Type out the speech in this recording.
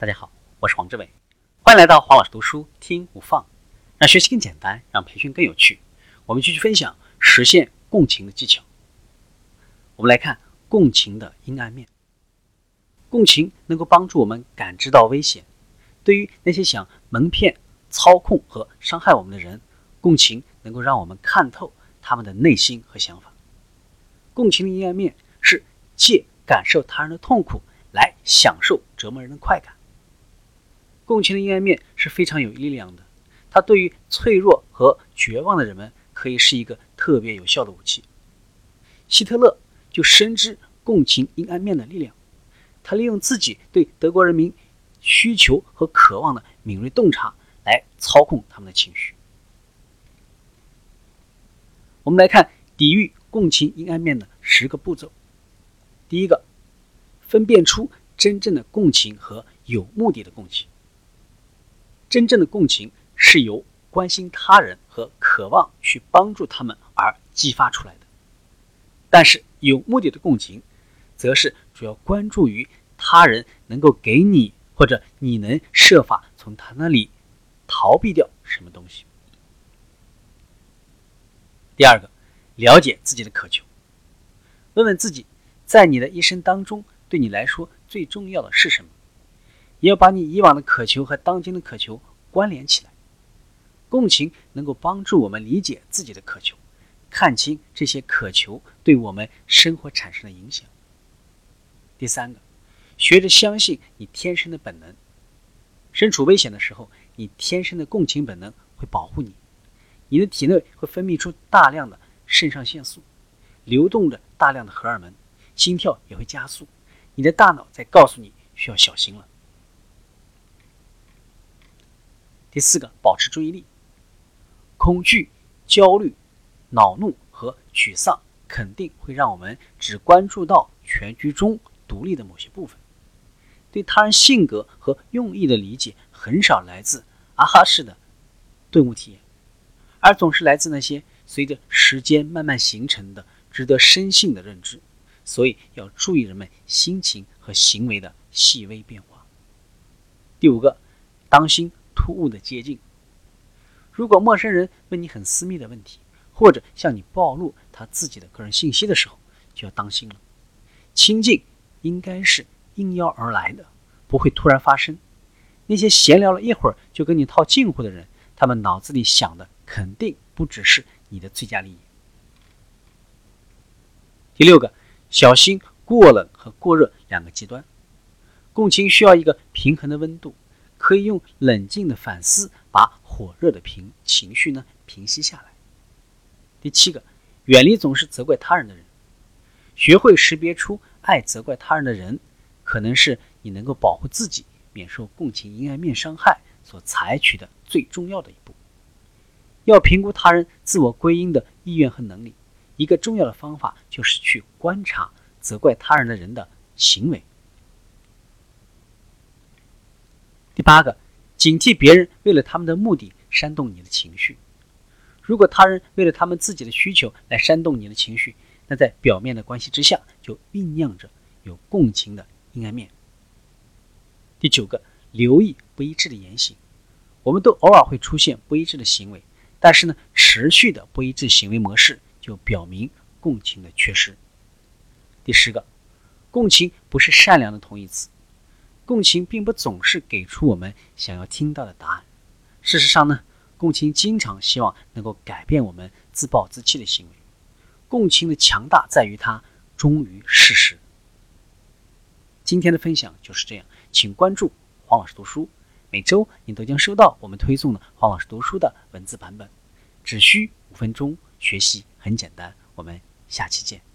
大家好，我是黄志伟，欢迎来到黄老师读书听无放，让学习更简单，让培训更有趣。我们继续分享实现共情的技巧。我们来看共情的阴暗面。共情能够帮助我们感知到危险。对于那些想蒙骗、操控和伤害我们的人，共情能够让我们看透他们的内心和想法。共情的阴暗面是借感受他人的痛苦来享受折磨人的快感。共情的阴暗面是非常有力量的，它对于脆弱和绝望的人们可以是一个特别有效的武器。希特勒就深知共情阴暗面的力量，他利用自己对德国人民需求和渴望的敏锐洞察来操控他们的情绪。我们来看抵御共情阴暗面的十个步骤。第一个，分辨出真正的共情和有目的的共情。真正的共情是由关心他人和渴望去帮助他们而激发出来的，但是有目的的共情，则是主要关注于他人能够给你或者你能设法从他那里逃避掉什么东西。第二个，了解自己的渴求，问问自己，在你的一生当中，对你来说最重要的是什么？也要把你以往的渴求和当今的渴求关联起来。共情能够帮助我们理解自己的渴求，看清这些渴求对我们生活产生的影响。第三个，学着相信你天生的本能。身处危险的时候，你天生的共情本能会保护你。你的体内会分泌出大量的肾上腺素，流动着大量的荷尔蒙，心跳也会加速。你的大脑在告诉你需要小心了。第四个，保持注意力。恐惧、焦虑、恼怒和沮丧肯定会让我们只关注到全局中独立的某些部分，对他人性格和用意的理解很少来自啊哈式的顿悟体验，而总是来自那些随着时间慢慢形成的值得深信的认知。所以要注意人们心情和行为的细微变化。第五个，当心。突兀的接近。如果陌生人问你很私密的问题，或者向你暴露他自己的个人信息的时候，就要当心了。亲近应该是应邀而来的，不会突然发生。那些闲聊了一会儿就跟你套近乎的人，他们脑子里想的肯定不只是你的最佳利益。第六个，小心过冷和过热两个极端。共情需要一个平衡的温度。可以用冷静的反思把火热的平情绪呢平息下来。第七个，远离总是责怪他人的人，学会识别出爱责怪他人的人，可能是你能够保护自己免受共情阴暗面伤害所采取的最重要的一步。要评估他人自我归因的意愿和能力，一个重要的方法就是去观察责怪他人的人的行为。第八个，警惕别人为了他们的目的煽动你的情绪。如果他人为了他们自己的需求来煽动你的情绪，那在表面的关系之下就酝酿着有共情的阴暗面。第九个，留意不一致的言行。我们都偶尔会出现不一致的行为，但是呢，持续的不一致行为模式就表明共情的缺失。第十个，共情不是善良的同义词。共情并不总是给出我们想要听到的答案。事实上呢，共情经常希望能够改变我们自暴自弃的行为。共情的强大在于它忠于事实。今天的分享就是这样，请关注黄老师读书，每周你都将收到我们推送的黄老师读书的文字版本。只需五分钟，学习很简单。我们下期见。